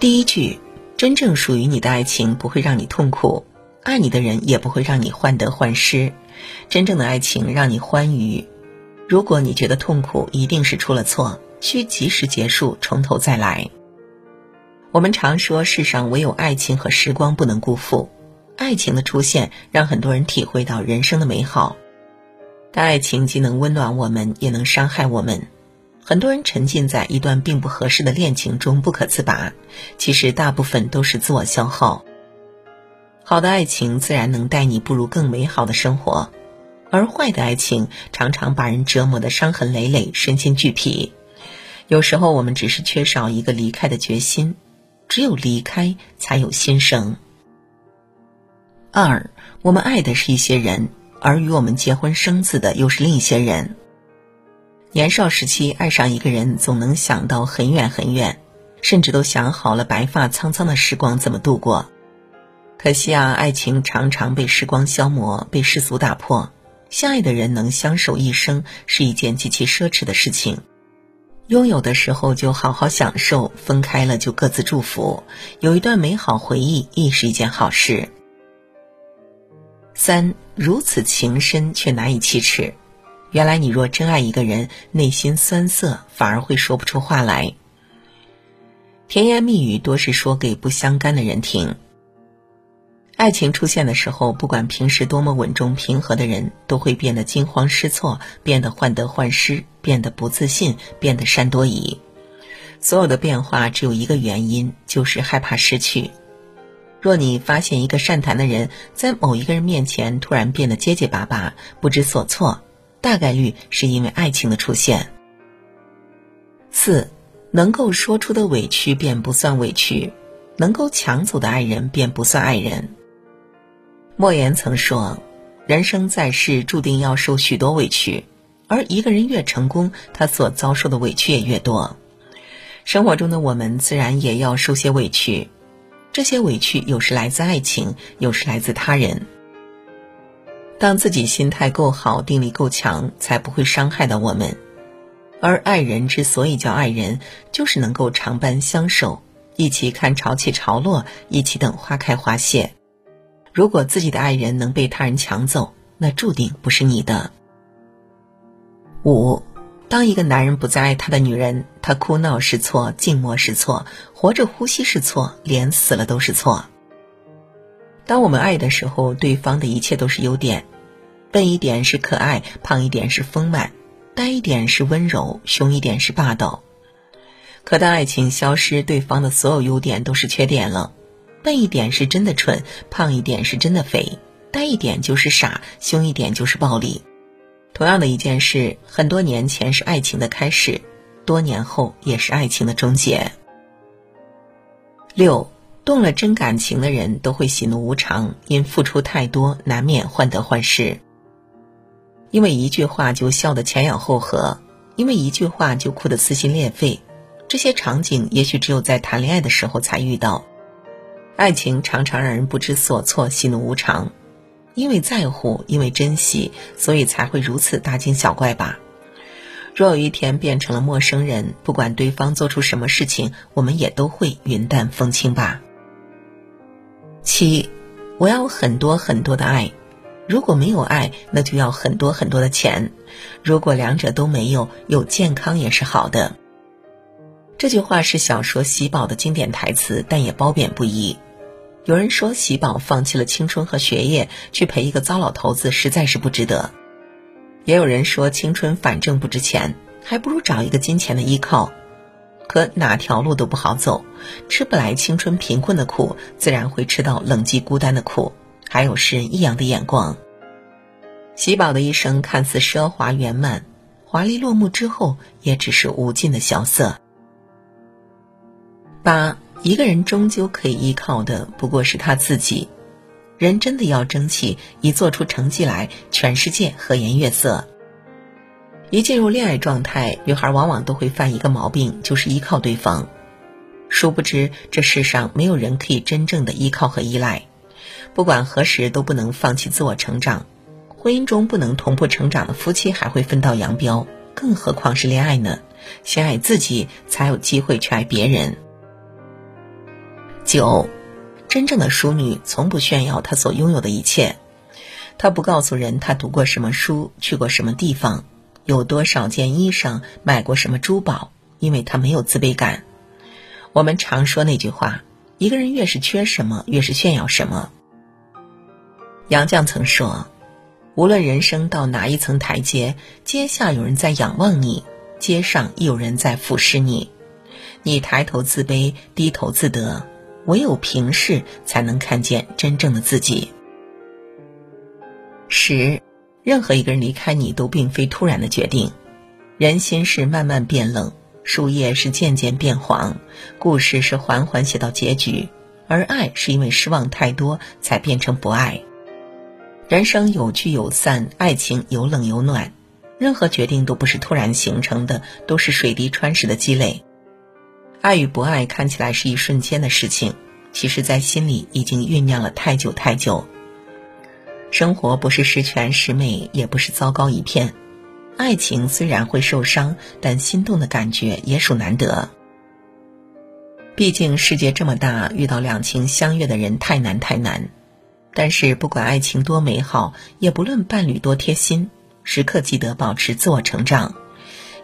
第一句，真正属于你的爱情不会让你痛苦，爱你的人也不会让你患得患失。真正的爱情让你欢愉。如果你觉得痛苦，一定是出了错，需及时结束，从头再来。我们常说，世上唯有爱情和时光不能辜负。爱情的出现，让很多人体会到人生的美好。但爱情既能温暖我们，也能伤害我们。很多人沉浸在一段并不合适的恋情中不可自拔，其实大部分都是自我消耗。好的爱情自然能带你步入更美好的生活，而坏的爱情常常把人折磨得伤痕累累、身心俱疲。有时候我们只是缺少一个离开的决心，只有离开才有新生。二，我们爱的是一些人，而与我们结婚生子的又是另一些人。年少时期爱上一个人，总能想到很远很远，甚至都想好了白发苍苍的时光怎么度过。可惜啊，爱情常常被时光消磨，被世俗打破。相爱的人能相守一生，是一件极其奢侈的事情。拥有的时候就好好享受，分开了就各自祝福，有一段美好回忆亦是一件好事。三，如此情深却难以启齿。原来你若真爱一个人，内心酸涩，反而会说不出话来。甜言蜜语多是说给不相干的人听。爱情出现的时候，不管平时多么稳重平和的人，都会变得惊慌失措，变得患得患失，变得不自信，变得善多疑。所有的变化只有一个原因，就是害怕失去。若你发现一个善谈的人在某一个人面前突然变得结结巴巴、不知所措。大概率是因为爱情的出现。四，能够说出的委屈便不算委屈，能够抢走的爱人便不算爱人。莫言曾说：“人生在世，注定要受许多委屈，而一个人越成功，他所遭受的委屈也越多。生活中的我们自然也要受些委屈，这些委屈有时来自爱情，有时来自他人。”当自己心态够好，定力够强，才不会伤害到我们。而爱人之所以叫爱人，就是能够长伴相守，一起看潮起潮落，一起等花开花谢。如果自己的爱人能被他人抢走，那注定不是你的。五，当一个男人不再爱他的女人，他哭闹是错，静默是错，活着呼吸是错，连死了都是错。当我们爱的时候，对方的一切都是优点，笨一点是可爱，胖一点是丰满，呆一点是温柔，凶一点是霸道。可当爱情消失，对方的所有优点都是缺点了，笨一点是真的蠢，胖一点是真的肥，呆一点就是傻，凶一点就是暴力。同样的一件事，很多年前是爱情的开始，多年后也是爱情的终结。六。动了真感情的人都会喜怒无常，因付出太多，难免患得患失。因为一句话就笑得前仰后合，因为一句话就哭得撕心裂肺。这些场景也许只有在谈恋爱的时候才遇到。爱情常常让人不知所措，喜怒无常。因为在乎，因为珍惜，所以才会如此大惊小怪吧。若有一天变成了陌生人，不管对方做出什么事情，我们也都会云淡风轻吧。七，我要很多很多的爱。如果没有爱，那就要很多很多的钱。如果两者都没有，有健康也是好的。这句话是小说《喜宝》的经典台词，但也褒贬不一。有人说喜宝放弃了青春和学业，去陪一个糟老头子，实在是不值得。也有人说青春反正不值钱，还不如找一个金钱的依靠。可哪条路都不好走，吃不来青春贫困的苦，自然会吃到冷寂孤单的苦，还有世人异样的眼光。喜宝的一生看似奢华圆满，华丽落幕之后，也只是无尽的萧瑟。八，一个人终究可以依靠的不过是他自己。人真的要争气，一做出成绩来，全世界和颜悦色。一进入恋爱状态，女孩往往都会犯一个毛病，就是依靠对方。殊不知，这世上没有人可以真正的依靠和依赖。不管何时都不能放弃自我成长。婚姻中不能同步成长的夫妻还会分道扬镳，更何况是恋爱呢？先爱自己，才有机会去爱别人。九，真正的淑女从不炫耀她所拥有的一切，她不告诉人她读过什么书，去过什么地方，有多少件衣裳，买过什么珠宝，因为他没有自卑感。我们常说那句话：一个人越是缺什么，越是炫耀什么。杨绛曾说：“无论人生到哪一层台阶，阶下有人在仰望你，阶上有人在俯视你。你抬头自卑，低头自得，唯有平视，才能看见真正的自己。”十，任何一个人离开你都并非突然的决定，人心是慢慢变冷，树叶是渐渐变黄，故事是缓缓写到结局，而爱是因为失望太多才变成不爱。人生有聚有散，爱情有冷有暖，任何决定都不是突然形成的，都是水滴穿石的积累。爱与不爱看起来是一瞬间的事情，其实，在心里已经酝酿了太久太久。生活不是十全十美，也不是糟糕一片。爱情虽然会受伤，但心动的感觉也属难得。毕竟世界这么大，遇到两情相悦的人太难太难。但是，不管爱情多美好，也不论伴侣多贴心，时刻记得保持自我成长。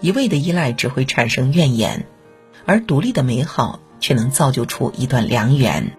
一味的依赖只会产生怨言，而独立的美好却能造就出一段良缘。